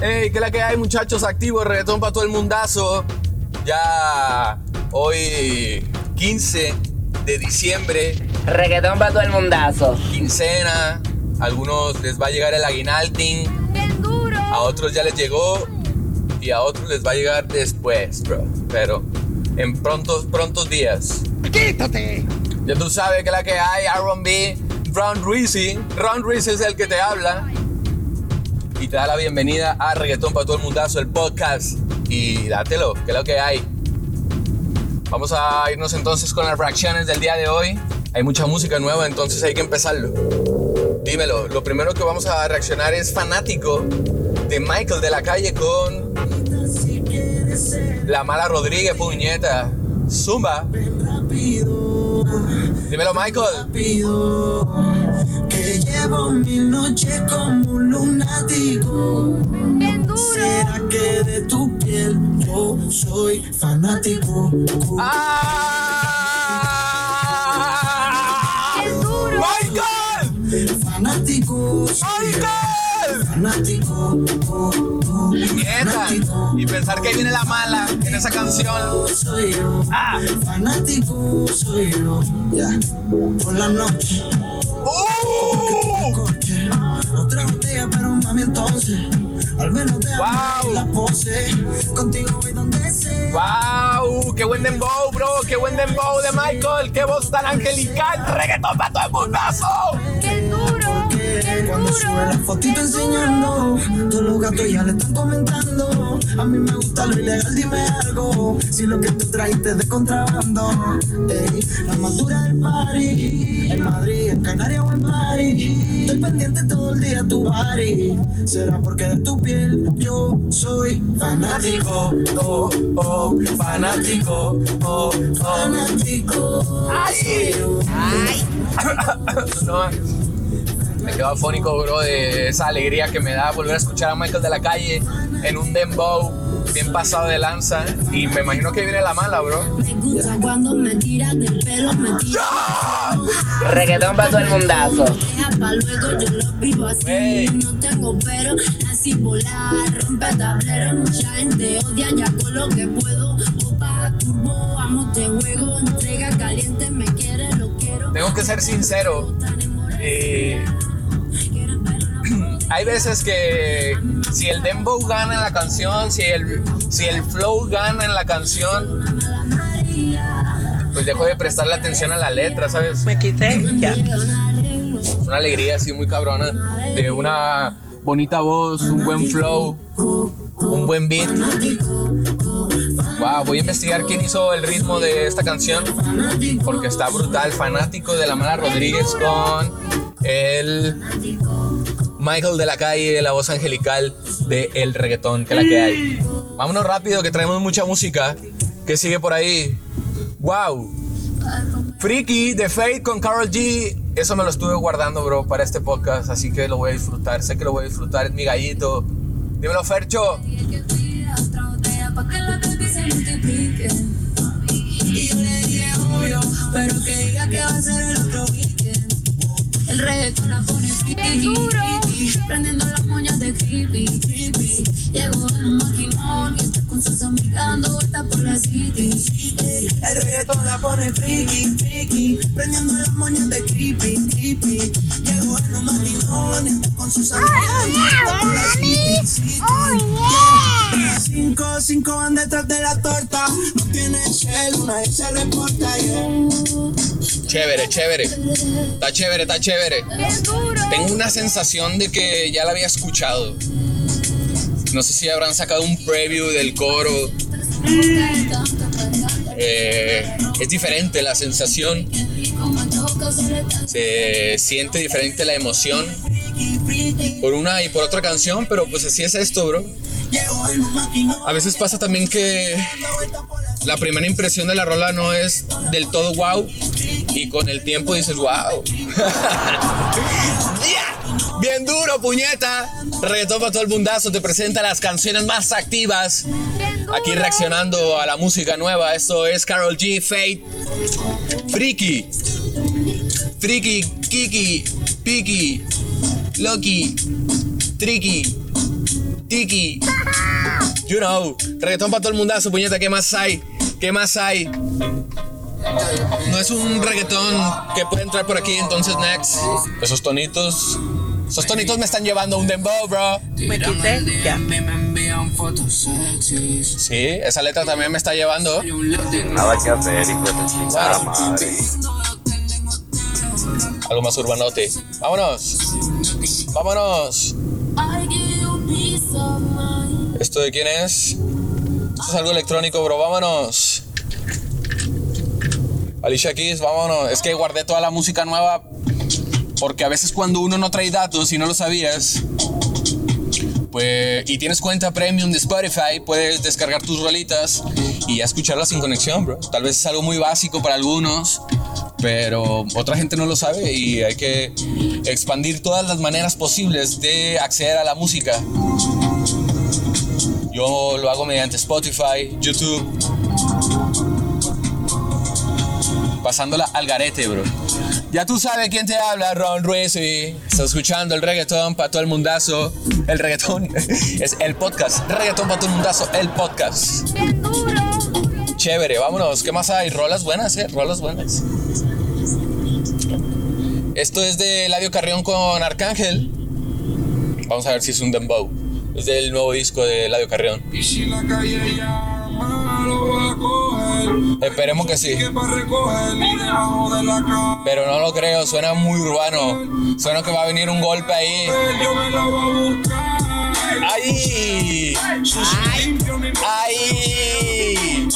Hey, ¿qué es la que hay, muchachos? Activo, reggaetón para todo el mundazo. Ya hoy 15 de diciembre, Reggaetón para todo el mundazo. quincena. Algunos les va a llegar el aguinalting, Bien duro. a otros ya les llegó y a otros les va a llegar después, bro. Pero en prontos, prontos días. ¡Quítate! Ya tú sabes que la que hay, R&B, Ron Reezy. Ron Reezy es el que te habla. Y te da la bienvenida a Reggaetón para todo el mundazo, el podcast. Y dátelo, que es lo que hay. Vamos a irnos entonces con las reacciones del día de hoy. Hay mucha música nueva, entonces hay que empezarlo. Dímelo, lo primero que vamos a reaccionar es Fanático de Michael de la calle con La Mala Rodríguez, puñeta. Zumba. Dímelo, Michael. Que llevo mil noches como un lunático. Bien duro. ¿Será que de tu piel yo soy fanático? ¡Ah! Bien duro. ¡Michael! Fanático, ¡Michael! fanático. Fanático. Y pensar que viene la mala en esa canción. Soy yo, ¡Ah! fanático soy yo. Ya, por la noche. Mami, entonces. Al menos te Wow. la pose. Contigo voy donde sea. ¡Wow! ¡Qué buen dembow, bro! ¡Qué buen dembow de Michael! ¡Qué voz tan angelical! ¡Reggaetón para todo el mundazo! Bien duro. Bien Cuando sube la duro. fotito enseñando, todos los gatos ya le están comentando. A mí me gusta lo ilegal, dime algo. Si lo que tú trajiste es de contrabando. Ey, la más dura del party. En Madrid, en Canarias o en París. Estoy pendiente todo el día a tu party. Será porque de tu piel yo soy fanático. Oh, oh, fanático. Oh, fanático. ¡Ay! No, me quedo afónico, bro, de esa alegría que me da volver a escuchar a Michael de la calle en un dembow bien pasado de lanza. Y me imagino que viene la mala, bro. Me gusta cuando me tiras del pelo, me tiras Reggaetón para todo el mundazo. deja pa' luego, yo lo vivo así. Ey. No tengo pero, así volar, rompe tablero. Mucha gente odia ya con lo que puedo. Opa, turbo, amo te juego. Entrega caliente, me quiere, lo quiero. Tengo que ser sincero. eh, hay veces que si el dembow gana en la canción, si el, si el flow gana en la canción, pues dejo de prestarle atención a la letra, ¿sabes? Me quité ya. Una alegría así muy cabrona de una bonita voz, un buen flow, un buen beat. Wow, voy a investigar quién hizo el ritmo de esta canción porque está brutal. Fanático de la Mala Rodríguez con el Michael de la calle, la voz angelical de el reggaetón, que la que hay. Vámonos rápido que traemos mucha música. ¿Qué sigue por ahí? Wow. Freaky de Fate con Carol G. Eso me lo estuve guardando, bro, para este podcast. Así que lo voy a disfrutar. Sé que lo voy a disfrutar. Es mi gallito. Dímelo, Fercho. Que que que. El reggaetón la pone duro. Prendiendo las moñas de creepy, creepy. Llegó en un maquinón y está con sus amigas dando vueltas por la city. El reggaetón la pone friki, friki. Prendiendo las moñas de creepy, creepy. Llegó en un maquinón y está con sus amigas. por la city, city. Yeah. Cinco, van detrás de la torta. No tiene cel, una se reporta. Yeah. Chévere, chévere. Está chévere, está chévere. Duro. Tengo una sensación de que ya la había escuchado. No sé si habrán sacado un preview del coro. Eh, es diferente la sensación. Se siente diferente la emoción. Por una y por otra canción, pero pues así es esto, bro. A veces pasa también que la primera impresión de la rola no es del todo wow y con el tiempo dices wow. Yeah. Bien duro, puñeta. Reggaetón para todo el mundazo te presenta las canciones más activas. Aquí reaccionando a la música nueva. Esto es Carol G, Fate, Freaky, Freaky, Kiki, Piki, Loki, Tricky, Tiki. You know. Reggaetón para todo el mundazo, puñeta. ¿Qué más hay? ¿Qué más hay? No es un reggaetón que puede entrar por aquí, entonces next. Esos tonitos. Esos tonitos me están llevando a un dembow, bro. Me quité, ya. Sí, esa letra también me está llevando. Nada que hacer, hijo de madre. Algo más urbanote. Vámonos. Vámonos. ¿Esto de quién es? Esto es algo electrónico, bro. Vámonos. Alicia Keys, vámonos. Es que guardé toda la música nueva porque a veces cuando uno no trae datos y no lo sabías, pues, y tienes cuenta premium de Spotify, puedes descargar tus rolitas y escucharlas sin conexión, bro. Tal vez es algo muy básico para algunos, pero otra gente no lo sabe y hay que expandir todas las maneras posibles de acceder a la música. Yo lo hago mediante Spotify, YouTube, pasándola al garete, bro. Ya tú sabes quién te habla, Ron Ruiz, y estás escuchando el reggaetón para todo el mundazo. El reggaetón es el podcast. Reggaetón para todo el mundazo, el podcast. Bien duro. Chévere, vámonos. ¿Qué más hay? Rolas buenas, eh. Rolas buenas. Esto es de Eladio Carrión con Arcángel. Vamos a ver si es un dembow. Es del nuevo disco de Eladio Carrión. Y si la calle llama, lo va a coger. Esperemos que sí. Pero no lo creo, suena muy urbano. Suena que va a venir un golpe ahí. Yo me la voy a buscar. ¡Ay! Mi ¡Ay!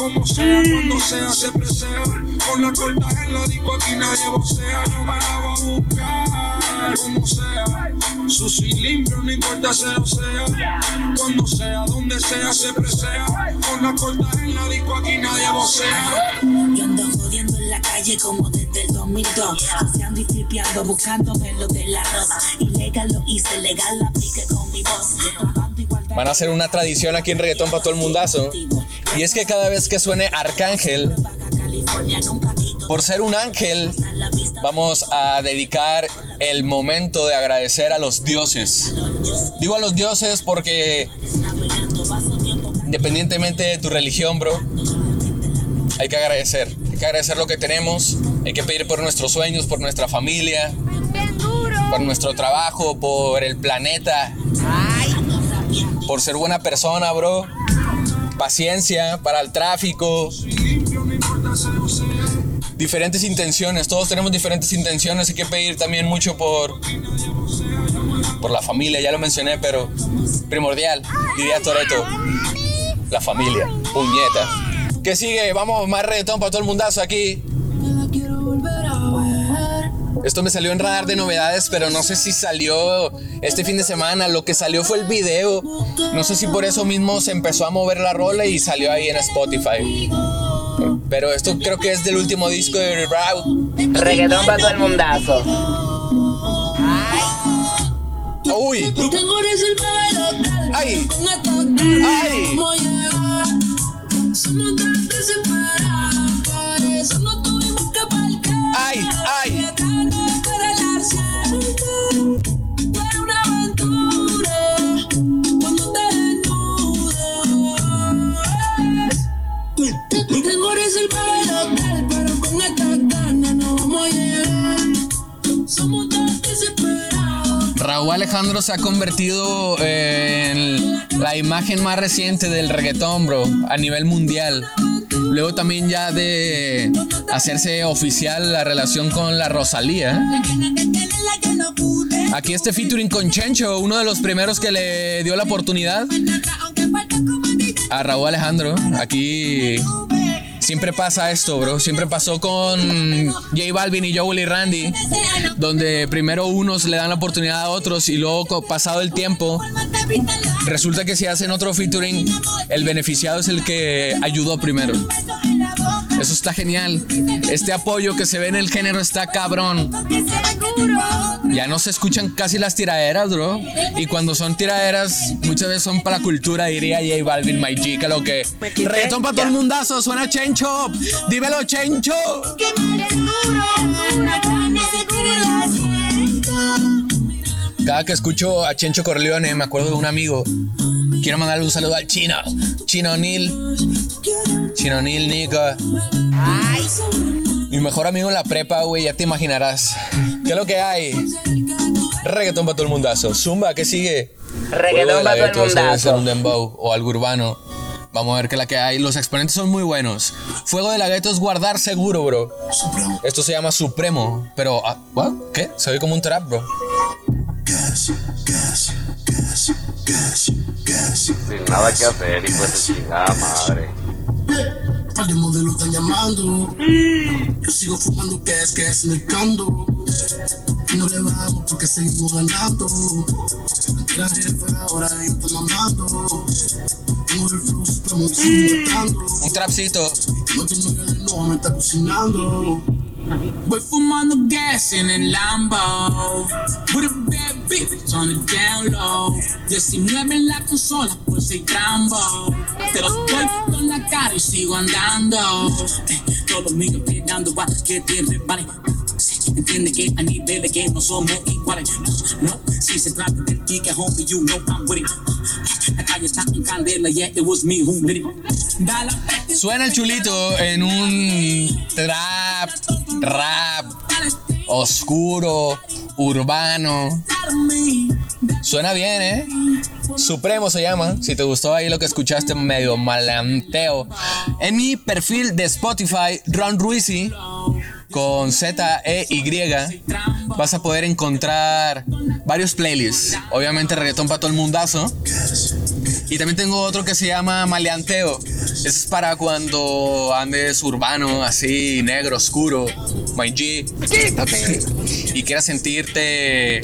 Con la corta en la disco aquí nadie vocea. Yo me la voy a buscar, como sea. Sucio y limpio, no importa sea o sea. Cuando sea, donde sea, siempre sea. Con la corta en la disco aquí nadie vocea. Yo ando jodiendo en la calle como desde el 2002 Haciendo y flipeando, buscando lo de la rosa Ilegal lo hice, legal la apliqué con mi voz Van a hacer una tradición aquí en Reggaetón para todo el mundazo. Y es que cada vez que suene Arcángel, Por ser un ángel, vamos a dedicar el momento de agradecer a los dioses. Digo a los dioses porque independientemente de tu religión, bro, hay que agradecer. Hay que agradecer lo que tenemos. Hay que pedir por nuestros sueños, por nuestra familia, por nuestro trabajo, por el planeta, por ser buena persona, bro. Paciencia para el tráfico. Diferentes intenciones, todos tenemos diferentes intenciones. Hay que pedir también mucho por, por la familia, ya lo mencioné, pero primordial, diría Toreto. La familia, puñeta. ¿Qué sigue? Vamos, más reggaetón para todo el mundazo aquí. Esto me salió en radar de novedades, pero no sé si salió este fin de semana. Lo que salió fue el video. No sé si por eso mismo se empezó a mover la rola y salió ahí en Spotify. Pero esto creo que es del último disco de Rau. Reggaetón para todo el mundazo. Uy, Tengo resultado ay, Ay Alejandro se ha convertido en la imagen más reciente del reggaetón, bro, a nivel mundial. Luego también ya de hacerse oficial la relación con la Rosalía. Aquí este featuring con Chencho, uno de los primeros que le dio la oportunidad a Raúl Alejandro. Aquí siempre pasa esto, bro. Siempre pasó con J Balvin y Joel y Randy, donde primero unos le dan la oportunidad a otros y luego pasado el tiempo resulta que si hacen otro featuring, el beneficiado es el que ayudó primero. Eso está genial. Este apoyo que se ve en el género está cabrón. Ya no se escuchan casi las tiraderas, bro. Y cuando son tiraderas, muchas veces son para cultura, diría J Balvin, My que lo que. Reggaetón para todo el mundazo, suena Chencho. Dímelo, Chencho. Cada que escucho a Chencho Corleone, me acuerdo de un amigo Quiero mandarle un saludo al chino. Chino Neil. Chino Neil, Nico. Mi mejor amigo en la prepa, güey, ya te imaginarás. ¿Qué es lo que hay? Reggaetón para todo el mundazo. Zumba, ¿qué sigue? Reggaetón para todo el mundazo. un dembow o algo urbano. Vamos a ver qué es la que hay. Los exponentes son muy buenos. Fuego de la gueto es guardar seguro, bro. Esto se llama Supremo. Pero, ah, ¿what? ¿Qué? Se oye como un trap, bro. Sin nada que hacer, hijo de chingada madre. Par de modelos están llamando. Yo sigo fumando que es que es necando. Y no le bajamos porque seguimos ganando. La jefa ahora está mamando. Y sigo matando. Un trapcito. No tengo que de nuevo me está cocinando. Voy fumando gas en el Lambo. With a bad bitch on the down low. 19 en la consola, pues soy trambo. Te los doy con la cara y sigo andando. Eh, Todos míos pegando va que te repare. Entiende que a niveles que no somos iguales. No, si se trata del ticket, homie, you know I'm with it. La calle está en candela, yeah, it was me who lit it. Suena el chulito en un trap, rap, oscuro, urbano. Suena bien, ¿eh? Supremo se llama. Si te gustó ahí lo que escuchaste, medio malanteo. En mi perfil de Spotify, Ron Ruizy, con Z, E, Y, vas a poder encontrar varios playlists. Obviamente reggaetón para todo el mundazo. Y también tengo otro que se llama Maleanteo. Ese es para cuando andes urbano, así, negro, oscuro, my G. Y quieras sentirte.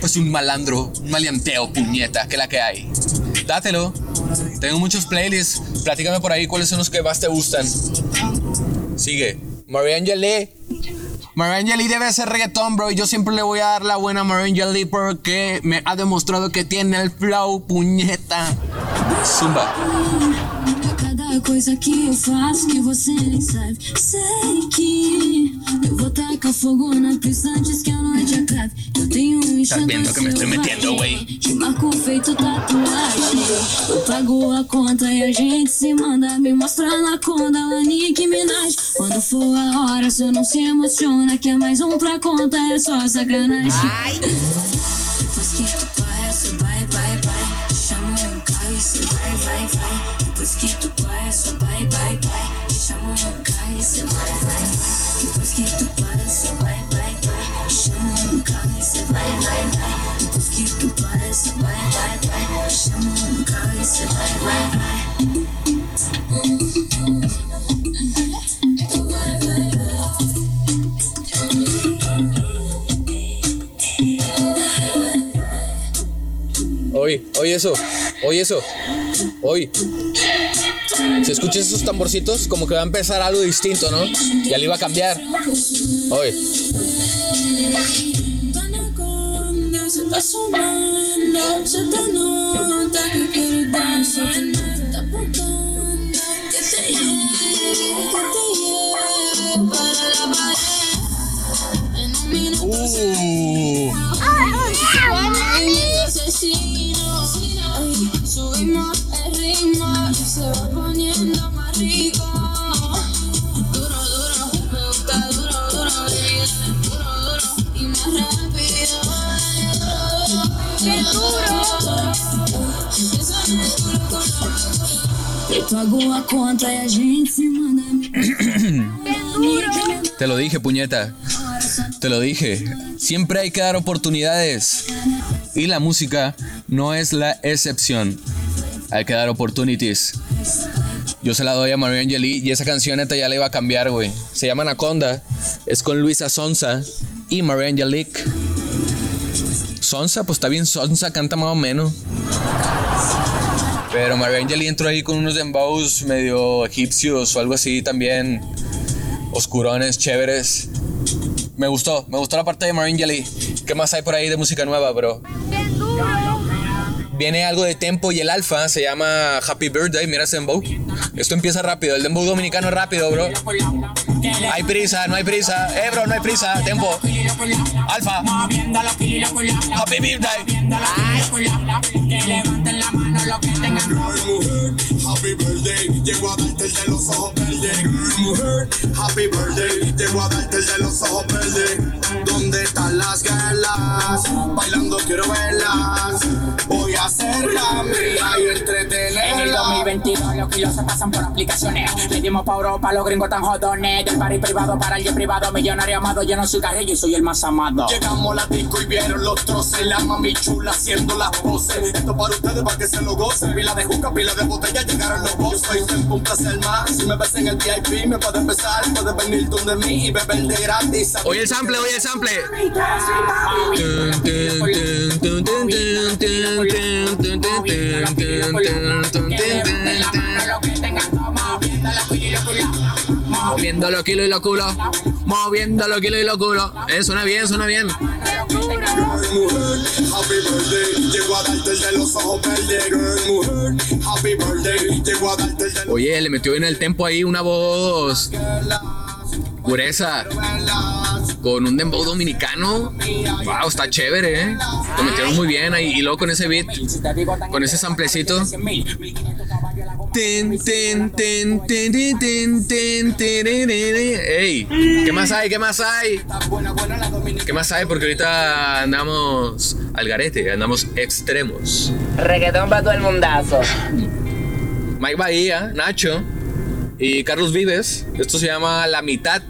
Pues un malandro, un maleanteo, puñeta, que es la que hay. Dátelo. Tengo muchos playlists. Platícame por ahí cuáles son los que más te gustan. Sigue. Mariangeli. Mariangeli debe ser reggaetón, bro. Y yo siempre le voy a dar la buena a Mariangeli porque me ha demostrado que tiene el flow, puñeta. Zumba. Cada que que que vou tacar fogo na pista antes que a noite acabe. Eu tenho um Estás viendo que me estoy metiendo, güey. Te marco feito tatuagem. Eu pago a conta e a gente se manda. Me mostra na conta, Nick Minaj. Quando for a hora, só não se emociona. Que é mais um pra conta, é só sacanagem. Depois que tu conhece, vai, vai, vai. Chama um carro e cê vai, vai, vai. Depois que tu conhece, vai, vai, vai. Chama um carro tu. Oye, oye eso, oye eso, oye. Si escuchas esos tamborcitos, como que va a empezar algo distinto, ¿no? Ya le iba a cambiar. Oye. Anaconda, Te lo dije, puñeta. Te lo dije. Siempre hay que dar oportunidades. Y la música no es la excepción. Hay que dar opportunities. Yo se la doy a María Angeli y esa canción neta ya la iba a cambiar, güey. Se llama Anaconda. Es con Luisa Sonsa y María Angelique. Sonsa, pues está bien Sonsa, canta más o menos. Pero María Angeli entró ahí con unos dembows medio egipcios o algo así también. Oscurones, chéveres. Me gustó, me gustó la parte de María Angeli. ¿Qué más hay por ahí de música nueva, bro? viene algo de tempo y el alfa se llama Happy Birthday. Mira ese dembow. Esto empieza rápido. El dembow dominicano es rápido, bro. Hay prisa, no hay prisa. Eh, bro, no hay prisa. Tempo. Alfa. Happy Birthday. Happy birthday, llego a darte el de los ojos verdes. Happy birthday, llego a darte el de los ojos verdes. ¿Dónde están las galas? Bailando quiero verlas. Voy a hacerla y En el entretenerla. 2022 los kilos se pasan por aplicaciones. Le dimos pa' Europa, los gringos tan jodones. Del party privado para el jet privado, millonario amado. Yo no soy carrillo y soy el más amado. Llegamos a la disco y vieron los troces, la mami chula haciendo las poses. Esto para ustedes para que se lo gocen. Pila de juca, pila de botella, llegaron los voces. Yo soy siempre un placer más. Si me ves en el VIP, me puedes besar, puedes venir donde mí y beber de gratis. Oye el sample, oye el sample. Tun, tun, tun, Moviendo los kilos y los culos. Moviendo los kilos y los culos. Eh, suena bien, suena bien. Happy birthday, Oye, le metió bien el tempo ahí una voz pureza con un dembow dominicano. Wow, está chévere, eh. Lo metieron muy bien ahí y luego con ese beat, con ese samplecito. Ey, ¿qué más hay? ¿Qué más hay? ¿Qué más hay? Porque ahorita andamos al garete, andamos extremos. Reggaetón para todo el mundazo. Mike Bahía, Nacho y Carlos Vives. Esto se llama La Mitad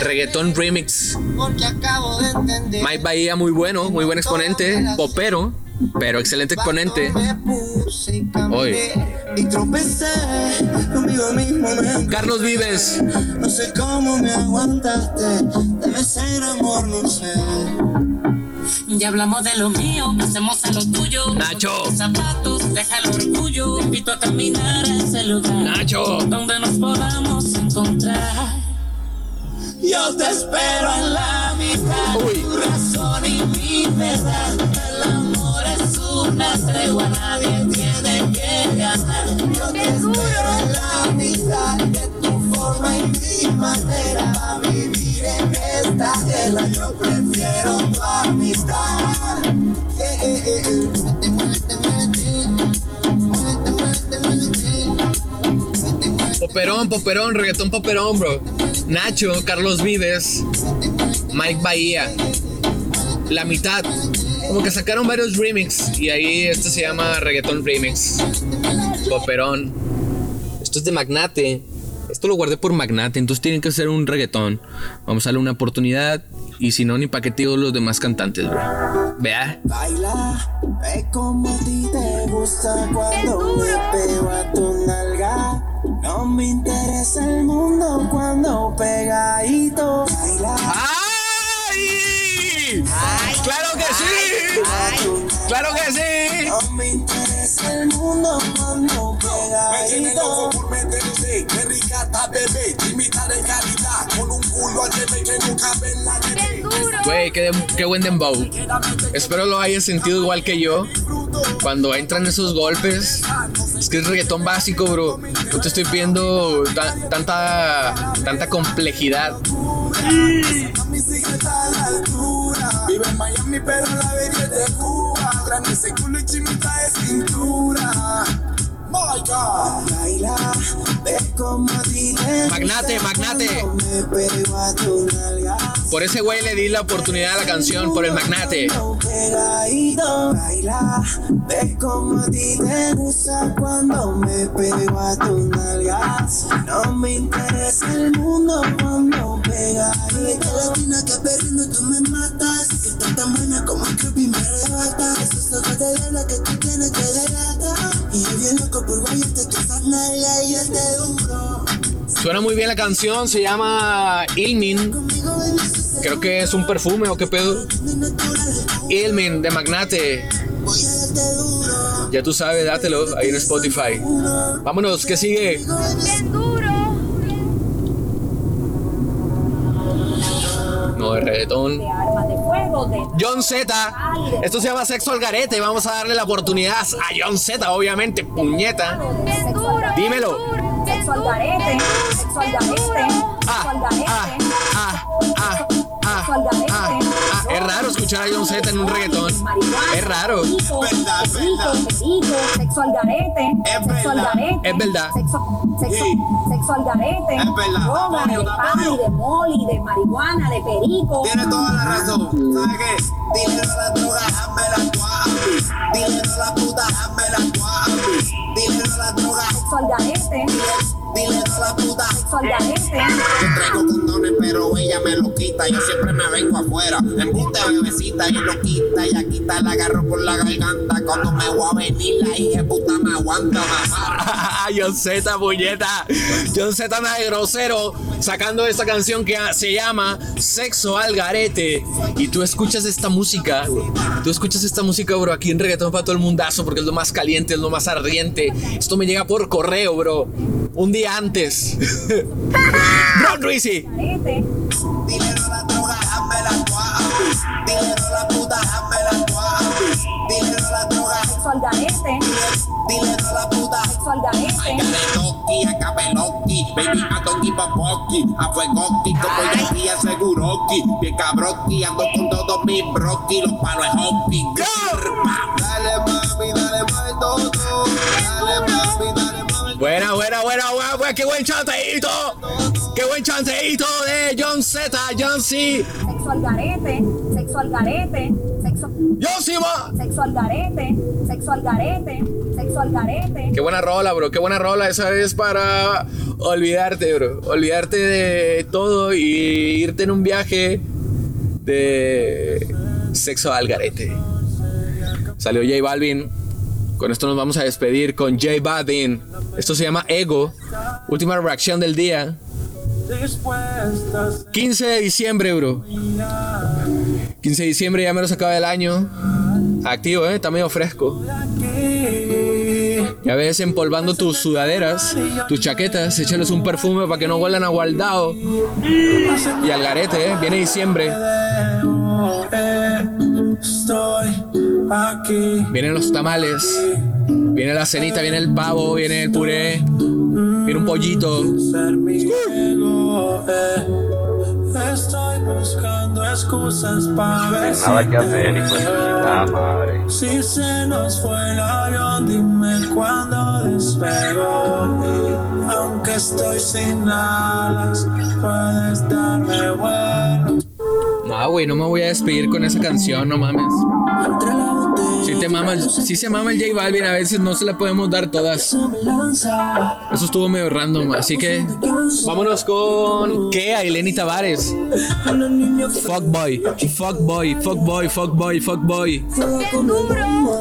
Reggaeton Remix. Mike Bahía, muy bueno, muy buen exponente, popero, pero excelente exponente. Hoy. Carlos Vives, No sé cómo me aguantaste Debe ser amor, no sé Ya hablamos de lo mío, hacemos en lo tuyo. Nacho. Zapatos, deja el orgullo. Te invito a caminar a ese lugar. Nacho. Donde nos podamos encontrar. Yo te espero en la mitad. Uy. Tu razón y mi verdad. El amor es una tregua, nadie tiene que ganar. Yo te espero en la mitad. De tu forma y mi manera A vivir en esta guerra Yo prefiero. Poperón, Poperón, reggaetón Poperón, bro. Nacho, Carlos Vives, Mike Bahía. La mitad. Como que sacaron varios remix y ahí este se llama Reggaetón Remix. Poperón. Esto es de Magnate. Esto lo guardé por Magnate, entonces tienen que hacer un reggaetón. Vamos a darle una oportunidad y si no, ni paqueteo los demás cantantes, bro. Vea. Baila, ve como a ti te gusta cuando me pego a tu nalga. No me interesa el mundo cuando pegadito. Baila, ¡Ay! ¡Claro que sí! ¡Claro que sí! no me interesa el mundo cuando Me tiene loco pegadito. por meterte, qué rica está bebé, imitar en calidad, con un culo al bebé que no cabe en la. Güey, qué, qué buen dembow. Espero lo hayas sentido igual que yo. Cuando entran esos golpes. Es que es reggaetón básico, bro. No te estoy pidiendo ta- tanta, tanta complejidad. Mi secreta a la altura. Vive en Miami, pero la de Cuba. Grande ese culo y chimita de cintura. Magnate, magnate. Por ese güey le di la oportunidad a la canción, por el magnate. No me interesa el mundo cuando pegadito. latina que perdiendo tú me matas. Que tan buena como que primero Esos ojos de la que tú tienes que delatar. Y yo bien loco por guayarte y duro. Suena muy bien la canción, se llama Ilmin. Creo que es un perfume o qué pedo. Ilmin de Magnate. Ya tú sabes, dátelo ahí en Spotify. Vámonos, ¿qué sigue? No, de reggaetón. John Z. Esto se llama Sexo al Garete. Vamos a darle la oportunidad a John Z, obviamente, puñeta. Dímelo. Sexo al garete. Sexo al garete. Ah, ah, ah, raro escuchar a John Z en un reggaetón. Es raro. Verdad, verdad. Sexo al garete. Es verdad. garete. Es verdad. Sexo, al garete. Es verdad. Droga, de pan, de moli, de marihuana, de perico. Tiene toda la razón. ¿Sabe qué? Dile a la droga, hazme la. Dile a la puta, hazme la. Dile a la droga, Sexo al garete. Dile a la puta. Yo traigo condones, pero ella me lo quita. Yo siempre me vengo afuera. Embuste bebecita y lo quita. Y aquí está la agarro por la garganta. Cuando me voy a venir, la hija puta me aguanta, amarra. John Z, puñeta. John Z nada de grosero. Sacando esta canción que se llama Sexo al Garete. Y tú escuchas esta música. Tú escuchas esta música, bro, aquí en reggaetón para todo el mundazo. Porque es lo más caliente, es lo más ardiente. Esto me llega por correo, bro. Un día antes. Ron. Dile a la droga, hazme la guapi. Dile a la puta, hazme la guapi. Dile a. Toki, baby toki fuegoki, como aseguroki, bien cabroki, ando con todos mis broki, los palos de hockey. Dale mami, dale mal todo, Buena, buena, buena, buena, buena. Qué buen chanteíto. Qué buen chanteíto de John Z, John C. Sexo al garete. Sexo al garete. Sexo. John C, ma. Sexo al garete. Sexo al garete. Sexo al garete. Qué buena rola, bro. Qué buena rola. Esa es para olvidarte, bro. Olvidarte de todo y irte en un viaje de sexo al garete. Salió J Balvin. Con esto nos vamos a despedir con J Balvin. Esto se llama Ego. Última reacción del día. 15 de diciembre, bro. 15 de diciembre ya menos acaba el año. Activo, eh. Está medio fresco. Ya ves empolvando tus sudaderas, tus chaquetas, échales un perfume para que no huelan a guardado. Y al garete, ¿eh? Viene diciembre. Vienen los tamales. Viene la cenita, viene el pavo, viene el puré. Viene un pollito. Estoy buscando excusas para ver Nada que hacer, de puta madre. Si se nos fue el avión, dime cuándo despegó. Y aunque estoy sin alas, puedes darme vuelo. No, güey, no me voy a despedir con esa canción, no mames. Si te mama, si se mama el J Balvin, a veces no se la podemos dar todas. Eso estuvo medio random, así que vámonos con Tavares. A los niños Fuckboy, fuckboy, fuckboy, fuckboy, fuckboy.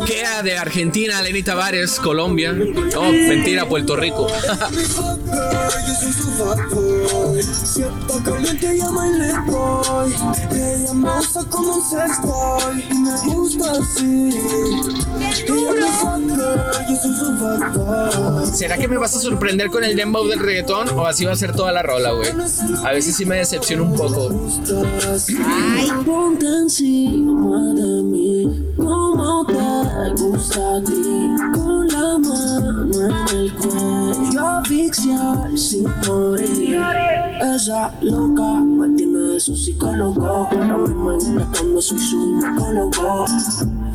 Kea de Argentina, Lenny Tavares, Colombia. Oh, mentira, Puerto Rico. Como un. Y me gusta así. ¿Será que me vas a sorprender con el dembow del reggaetón o así va a ser toda la rola, güey? A veces sí me decepciona un poco. Ay, ponte encima de mí. Como te gusta a ti. Con la mano en el cuello. Asfixiar sin morir. Esa loca me tiene de su psicólogo. Ahora mismo inventando soy su psicólogo.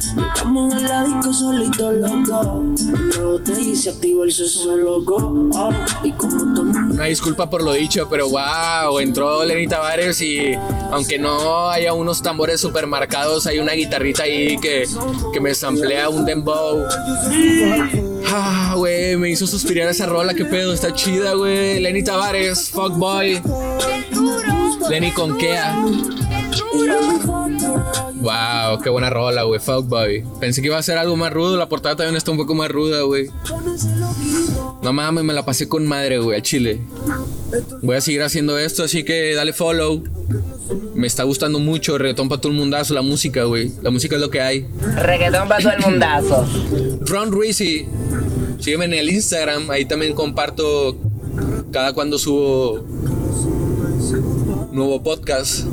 Estamos en la disco solitos los dos. No te hice activo el sexo loco. Oh, y como todo el mundo Una disculpa por lo dicho, pero wow, entró Lenny Tavares y aunque no haya unos tambores super marcados, hay una guitarrita ahí que, que me samplea un dembow. Ah, güey, me hizo suspirar esa rola, qué pedo, está chida, güey. Lenny Tavares, fuckboy. Lenny con Kea. Wow, qué buena rola, güey, fuckboy. Pensé que iba a ser algo más rudo, la portada también está un poco más ruda, güey. No mames, me la pasé con madre, güey, al chile. Voy a seguir haciendo esto, así que dale follow. Me está gustando mucho, reggaetón para todo el mundazo, la música, güey. La música es lo que hay. Reggaetón para todo el mundazo. Ron Rizzi, sígueme en el Instagram, ahí también comparto cada cuando subo nuevo podcast.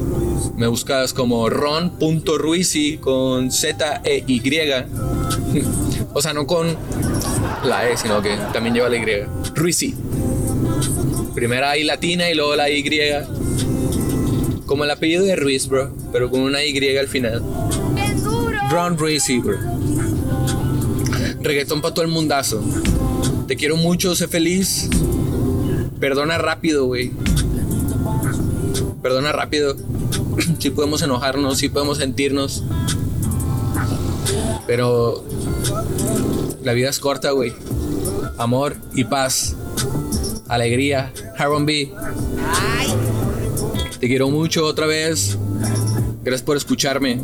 Me buscas como ron.ruisi con Z E Y. O sea, no con la E, sino que también lleva la Y. Ruisi. Primera I latina y luego la Y. Como el apellido de Ruiz, bro, pero con una Y al final. Ron Ruisi, bro. Reggaetón para todo el mundazo. Te quiero mucho, sé feliz. Perdona rápido, güey. Perdona rápido. sí podemos enojarnos, sí podemos sentirnos. Pero la vida es corta, güey. Amor y paz. Alegría. R&B. Te quiero mucho otra vez. Gracias por escucharme.